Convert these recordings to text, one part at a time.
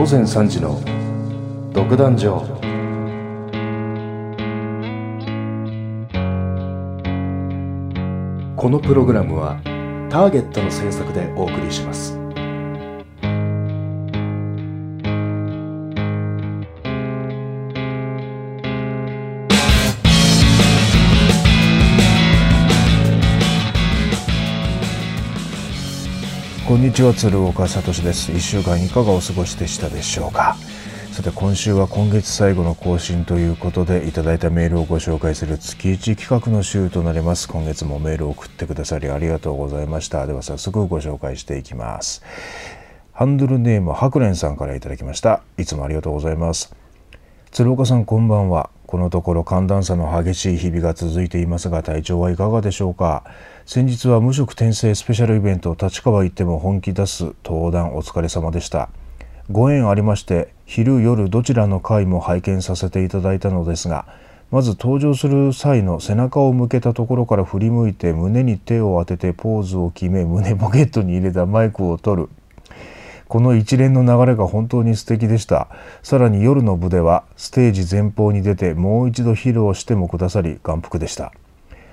午前3時の独壇場。このプログラムはターゲットの制作でお送りします。こんにちは鶴岡聡です。一週間いかがお過ごしでしたでしょうか。さて今週は今月最後の更新ということでいただいたメールをご紹介する月一企画の週となります。今月もメールを送ってくださりありがとうございました。では早速ご紹介していきます。ハンドルネーム白蓮さんからいただきました。いつもありがとうございます。鶴岡さんこんばんは。このところ寒暖差の激しい日々が続いていますが体調はいかがでしょうか？先日は無職転生スペシャルイベント立川行っても本気出す登壇お疲れ様でした。ご縁ありまして昼夜どちらの回も拝見させていただいたのですがまず登場する際の背中を向けたところから振り向いて胸に手を当ててポーズを決め胸ポケットに入れたマイクを取る。この一連の流れが本当に素敵でした。さらに夜の部ではステージ前方に出てもう一度披露してもくださり眼福でした。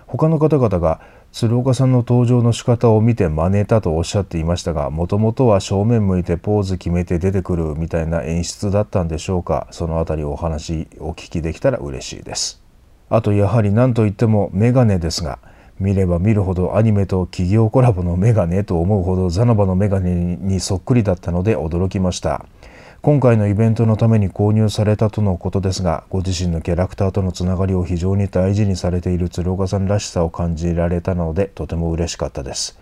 他の方々が鶴岡さんの登場の仕方を見て真似たとおっしゃっていましたがもともとは正面向いてポーズ決めて出てくるみたいな演出だったんでしょうか。そのあたりお話お聞きできたら嬉しいです。あとやはり何といってもメガネですが見れば見るほどアニメと企業コラボのメガネと思うほどザノバのメガネにそっくりだったので驚きました。今回のイベントのために購入されたとのことですがご自身のキャラクターとのつながりを非常に大事にされている鶴岡さんらしさを感じられたのでとても嬉しかったです。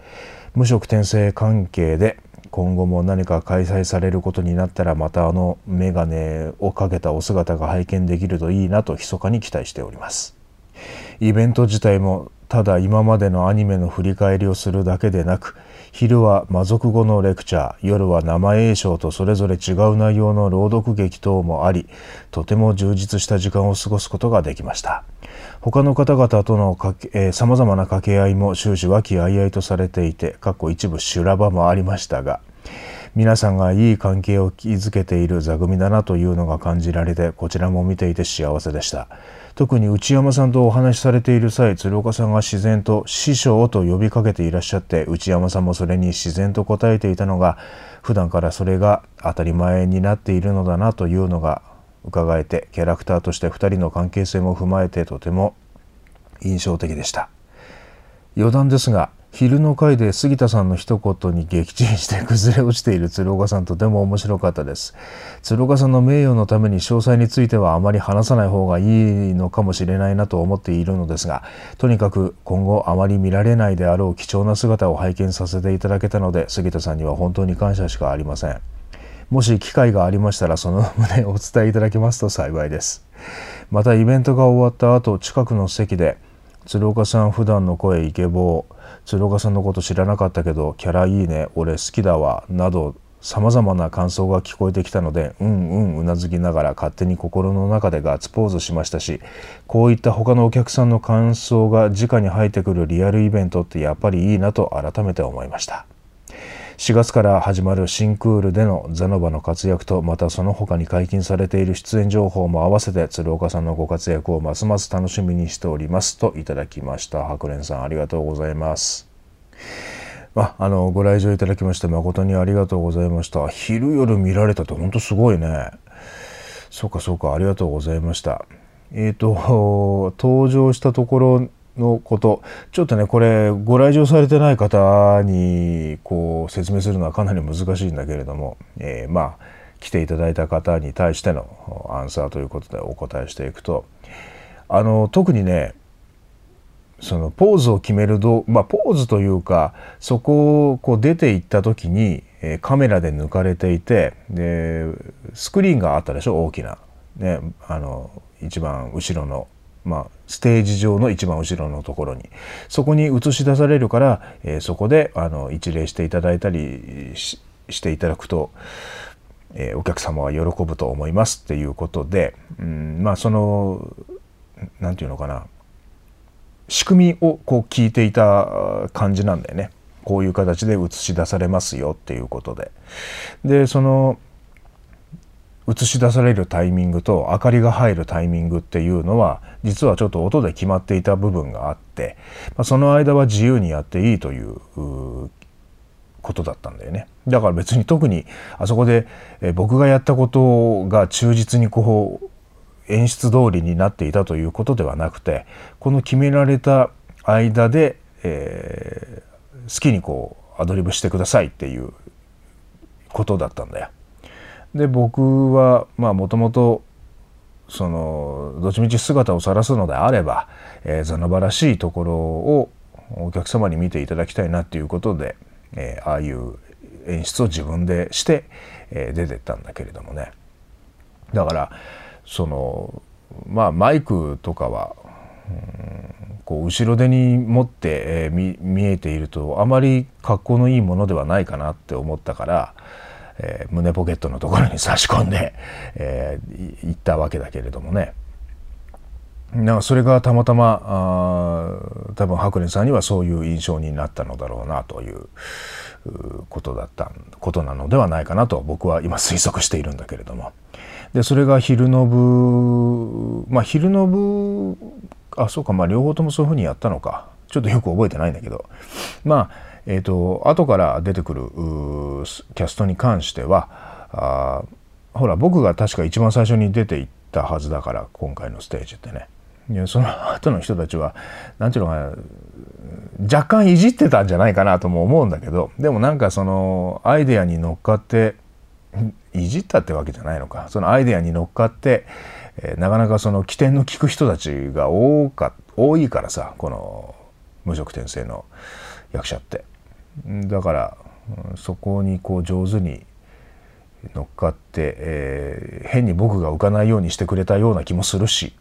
無職転生関係で今後も何か開催されることになったらまたあのメガネをかけたお姿が拝見できるといいなと密かに期待しております。イベント自体もただ今までのアニメの振り返りをするだけでなく昼は魔族語のレクチャー夜は生映像とそれぞれ違う内容の朗読劇等もありとても充実した時間を過ごすことができました。他の方々とのさまざまな掛け合いも終始和気あいあいとされていて過去一部修羅場もありましたが皆さんがいい関係を築けている座組だなというのが感じられてこちらも見ていて幸せでした。特に内山さんとお話しされている際鶴岡さんが自然と師匠と呼びかけていらっしゃって内山さんもそれに自然と答えていたのが普段からそれが当たり前になっているのだなというのが伺えてキャラクターとして2人の関係性も踏まえてとても印象的でした。余談ですが昼の回で杉田さんの一言に撃沈して崩れ落ちている鶴岡さんとても面白かったです。鶴岡さんの名誉のために詳細についてはあまり話さない方がいいのかもしれないなと思っているのですがとにかく今後あまり見られないであろう貴重な姿を拝見させていただけたので杉田さんには本当に感謝しかありません。もし機会がありましたらその旨をお伝えいただけますと幸いです。またイベントが終わった後近くの席で鶴岡さん普段の声イケボ。ー鶴岡さんのこと知らなかったけどキャラいいね。俺好きだわ。などさまざまな感想が聞こえてきたのでうんうんうなずきながら勝手に心の中でガッツポーズしましたしこういった他のお客さんの感想が直に入ってくるリアルイベントってやっぱりいいなと改めて思いました。4月から始まる新クールでのザノバの活躍とまたその他に解禁されている出演情報も合わせて鶴岡さんのご活躍をますます楽しみにしておりますといただきました。白蓮さんありがとうございます。ああのご来場いただきまして誠にありがとうございました。昼夜見られたって本当すごいね。そうかそうかありがとうございました。えっ、ー、と登場したところのこと。ちょっとねこれご来場されてない方にこう説明するのはかなり難しいんだけれども、えー、まあ来ていただいた方に対してのアンサーということでお答えしていくとあの特にねそのポーズを決めるどまあポーズというかそこをこう出ていった時に、え、カメラで抜かれていてでスクリーンがあったでしょ大きな、ね、あの一番後ろのまあ、ステージ上の一番後ろのところにそこに映し出されるから、えー、そこであの一礼していただいたりしていただくと、えー、お客様は喜ぶと思いますっていうことで、うん、まあその何て言うのかな仕組みをこう聞いていた感じなんだよね。こういう形で映し出されますよっていうことで。でその映し出されるタイミングと明かりが入るタイミングっていうのは実はちょっと音で決まっていた部分があって、まあ、その間は自由にやっていいということだったんだよねだから別に特にあそこで、え僕がやったことが忠実にこう演出通りになっていたということではなくてこの決められた間で、えー、好きにこうアドリブしてくださいっていうことだったんだよ。で僕はまあもともとそのどっちみち姿を晒すのであれば、えー、ザナバらしいところをお客様に見ていただきたいなっていうことで、えー、ああいう演出を自分でして、えー、出てったんだけれどもね。だからそのまあマイクとかはこう後ろ手に持って、えー、見えているとあまり格好のいいものではないかなって思ったから、えー、胸ポケットのところに差し込んで、えー、行ったわけだけれどもね。なんかそれがたまたまあ多分白蓮さんにはそういう印象になったのだろうなということだったことなのではないかなと僕は今推測しているんだけれども。でそれが昼の部まあ昼の部あそうかまあ両方ともそういうふうにやったのか。ちょっとよく覚えてないんだけど。まあえ、ー、と後から出てくるキャストに関してはあほら僕が確か一番最初に出ていったはずだから今回のステージってね。その後の人たちは何ていうのかな若干いじってたんじゃないかなとも思うんだけどでもなんかそのアイデアに乗っかっていじったってわけじゃないのかそのアイデアに乗っかって、えー、なかなかその起点の利く人たちが多か多いからさこの無職転生の役者って。だからそこにこう上手に乗っかって、えー、変に僕が浮かないようにしてくれたような気もするし、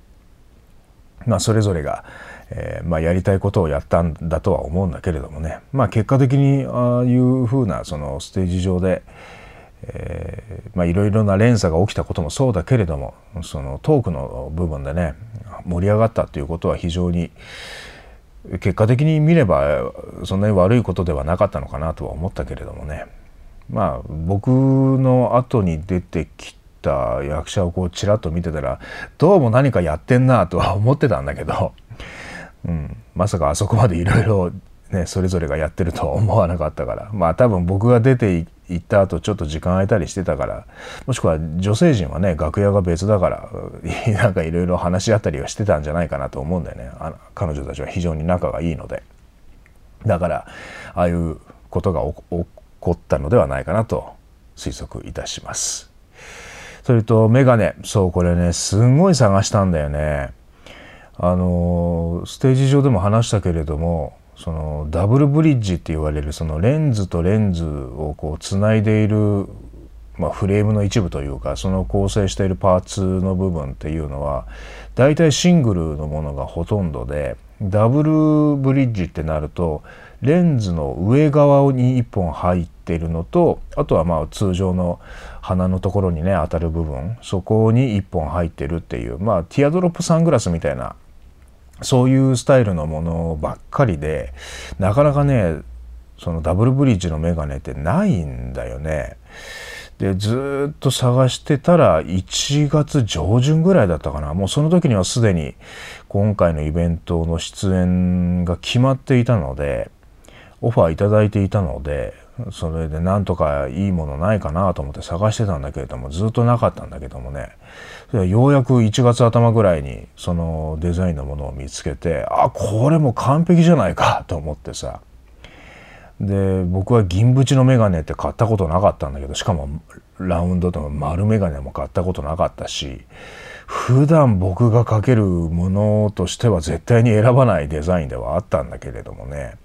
まあ、それぞれが、えーまあ、やりたいことをやったんだとは思うんだけれどもね、まあ、結果的にああいうふうなそのステージ上で、えー、まあいろいろな連鎖が起きたこともそうだけれどもそのトークの部分でね盛り上がったということは非常に、結果的に見ればそんなに悪いことではなかったのかなとは思ったけれどもね。まあ僕の後に出てきた役者をこうちらっと見てたらどうも何かやってんなとは思ってたんだけど、うん、まさかあそこまでいろいろねそれぞれがやってるとは思わなかったから。まあ多分僕が出て行った後ちょっと時間空いたりしてたからもしくは女性陣はね楽屋が別だから なんかいろいろ話し合ったりはしてたんじゃないかなと思うんだよね。あの彼女たちは非常に仲がいいので。だからああいうことが起こったのではないかなと推測いたします。それとメガネ。そうこれねすんごい探したんだよね。あのステージ上でも話したけれどもそのダブルブリッジって言われるそのレンズとレンズをこうつないでいる、まあ、フレームの一部というかその構成しているパーツの部分っていうのは大体シングルのものがほとんどでダブルブリッジってなるとレンズの上側に1本入っているのとあとはまあ通常の鼻のところにね当たる部分そこに1本入ってるっていうまあティアドロップサングラスみたいなそういうスタイルのものばっかりでなかなかねそのダブルブリッジのメガネってないんだよね。でずっと探してたら1月上旬ぐらいだったかなもうその時にはすでに今回のイベントの出演が決まっていたのでオファーいただいていたのでそれでなんとかいいものないかなと思って探してたんだけれどもずっとなかったんだけどもね。ようやく1月頭ぐらいにそのデザインのものを見つけてあこれも完璧じゃないかと思ってさ。で僕は銀縁のメガネって買ったことなかったんだけどしかもラウンドと丸メガネも買ったことなかったし普段僕がかけるものとしては絶対に選ばないデザインではあったんだけれどもね。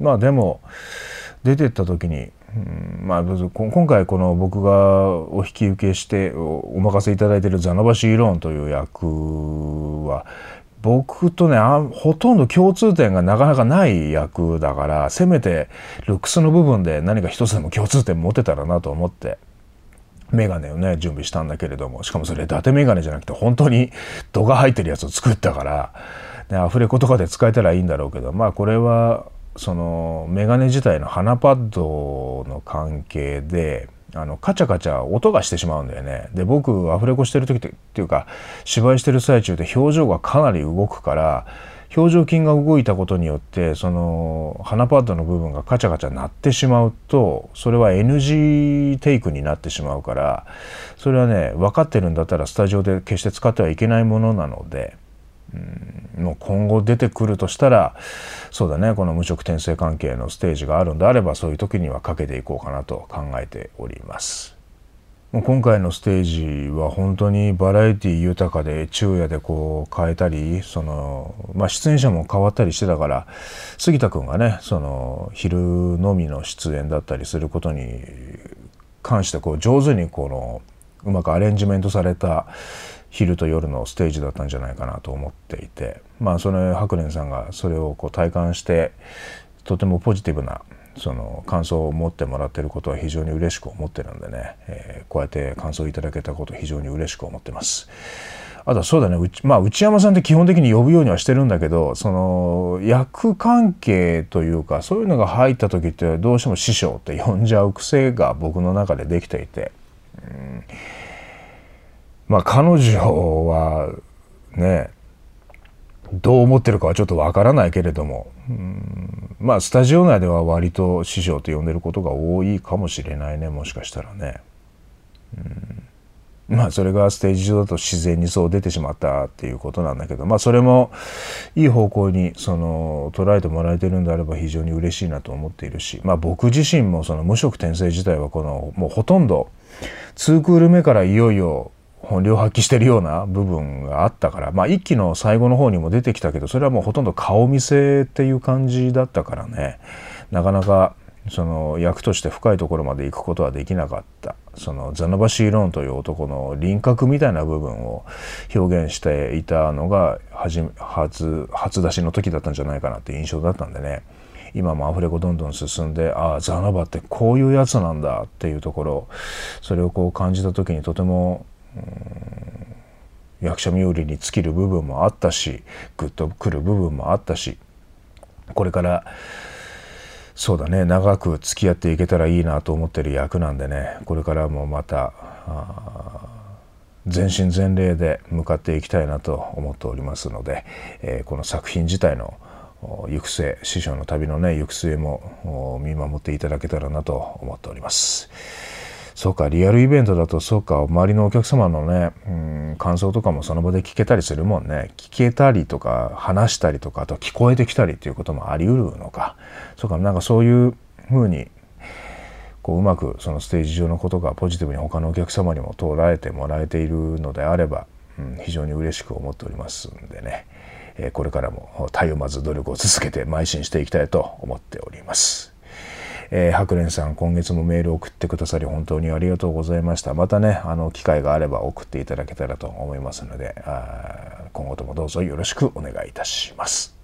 まあでも出てった時にうんまあ、今回この僕がお引き受けしてお任せいただいているザナバシーローンという役は僕とねほとんど共通点がなかなかない役だからせめてルックスの部分で何か一つでも共通点持てたらなと思ってメガネをね準備したんだけれどもしかもそれ伊達メガネじゃなくて本当に 度が入ってるやつを作ったから、ね、アフレコとかで使えたらいいんだろうけどまあこれはそのメガネ自体の鼻パッドの関係であのカチャカチャ音がしてしまうんだよねで僕アフレコしてる時っていうか芝居してる最中で表情がかなり動くから表情筋が動いたことによってその鼻パッドの部分がカチャカチャ鳴ってしまうとそれは NG テイクになってしまうからそれはね分かってるんだったらスタジオで決して使ってはいけないものなので。うんもう今後出てくるとしたらそうだねこの無色転生関係のステージがあるんであればそういう時にはかけていこうかなと考えております。今回のステージは本当にバラエティ豊かで昼夜でこう変えたりその、まあ、出演者も変わったりしてたから杉田君がねその昼のみの出演だったりすることに関してこう上手にこのうまくアレンジメントされた昼と夜のステージだったんじゃないかなと思っていてまあその白蓮さんがそれをこう体感してとてもポジティブなその感想を持ってもらってることは非常に嬉しく思ってるんでね、えー、こうやって感想いただけたこと非常に嬉しく思ってます。あとはそうだねまあ内山さんって基本的に呼ぶようにはしてるんだけどその役関係というかそういうのが入った時ってどうしても師匠って呼んじゃう癖が僕の中でできていて。うんまあ彼女はねどう思ってるかはちょっとわからないけれどもうんまあスタジオ内では割と師匠と呼んでることが多いかもしれないねもしかしたらね。うんまあそれがステージ上だと自然にそう出てしまったっていうことなんだけどまあそれもいい方向にその捉えてもらえてるんであれば非常に嬉しいなと思っているしまあ僕自身もその無色転生自体はこのもうほとんど2クール目からいよいよ本領発揮してるような部分があったからまあ一期の最後の方にも出てきたけどそれはもうほとんど顔見せっていう感じだったからね。なかなかその役として深いところまで行くことはできなかった。そのザナバシーローンという男の輪郭みたいな部分を表現していたのが初初初出しの時だったんじゃないかなって印象だったんでね。今もアフレコどんどん進んでああザナバってこういうやつなんだっていうところそれをこう感じた時にとても役者冥利に尽きる部分もあったしグッとくる部分もあったしこれからそうだね長く付き合っていけたらいいなと思ってる役なんでねこれからもまた全身全霊で向かっていきたいなと思っておりますので、えー、この作品自体の行く末師匠の旅のね行く末も見守っていただけたらなと思っております。そうかリアルイベントだとそうか周りのお客様のね、うん、感想とかもその場で聞けたりするもんね。聞けたりとか話したりとかあと聞こえてきたりっていうこともありうるのか。そうかなんかそういうふうにこううまくそのステージ上のことがポジティブに他のお客様にも捉えてもらえているのであれば、うん、非常に嬉しく思っておりますんでね、これからも絶えまず努力を続けて邁進していきたいと思っております。えー、白蓮さん今月もメールを送ってくださり本当にありがとうございました。またねあの機会があれば送っていただけたらと思いますのであ今後ともどうぞよろしくお願いいたします。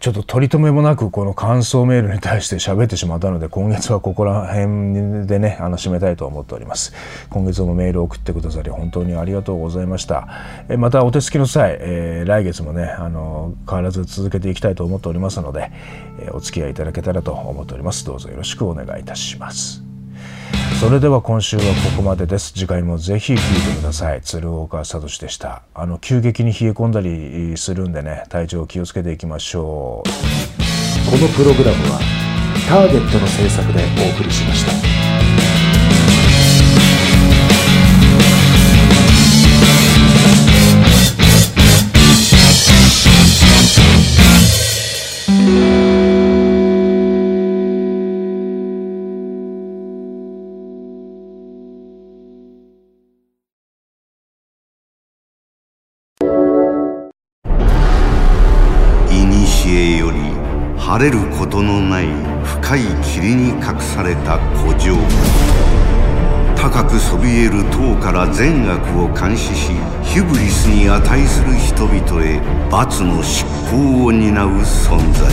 ちょっと取り留めもなくこの感想メールに対して喋ってしまったので今月はここら辺でねあの締めたいと思っております。今月もメールを送ってくださり本当にありがとうございました。えまたお手つきの際、えー、来月もねあの変わらず続けていきたいと思っておりますので、え、お付き合いいただけたらと思っております。どうぞよろしくお願いいたします。それでは今週はここまでです。次回もぜひ聴いてください。鶴岡聡でした。あの急激に冷え込んだりするんでね体調気をつけていきましょう。このプログラムはターゲットの制作でお送りしました。晴れることのない深い霧に隠された古城。高くそびえる塔から善悪を監視しヒュブリスに値する人々へ罰の執行を担う存在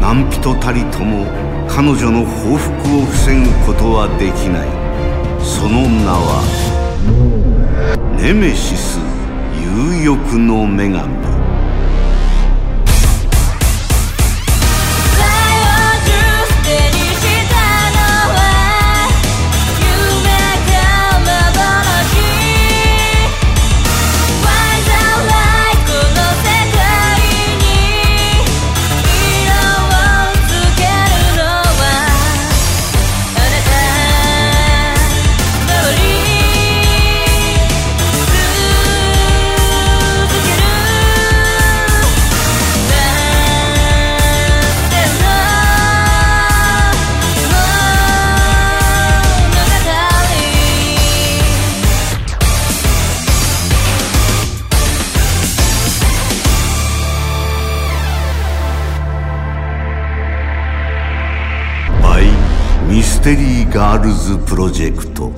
何人たりとも彼女の報復を防ぐことはできない。その名はネメシス有欲の女神。ガールズプロジェクト。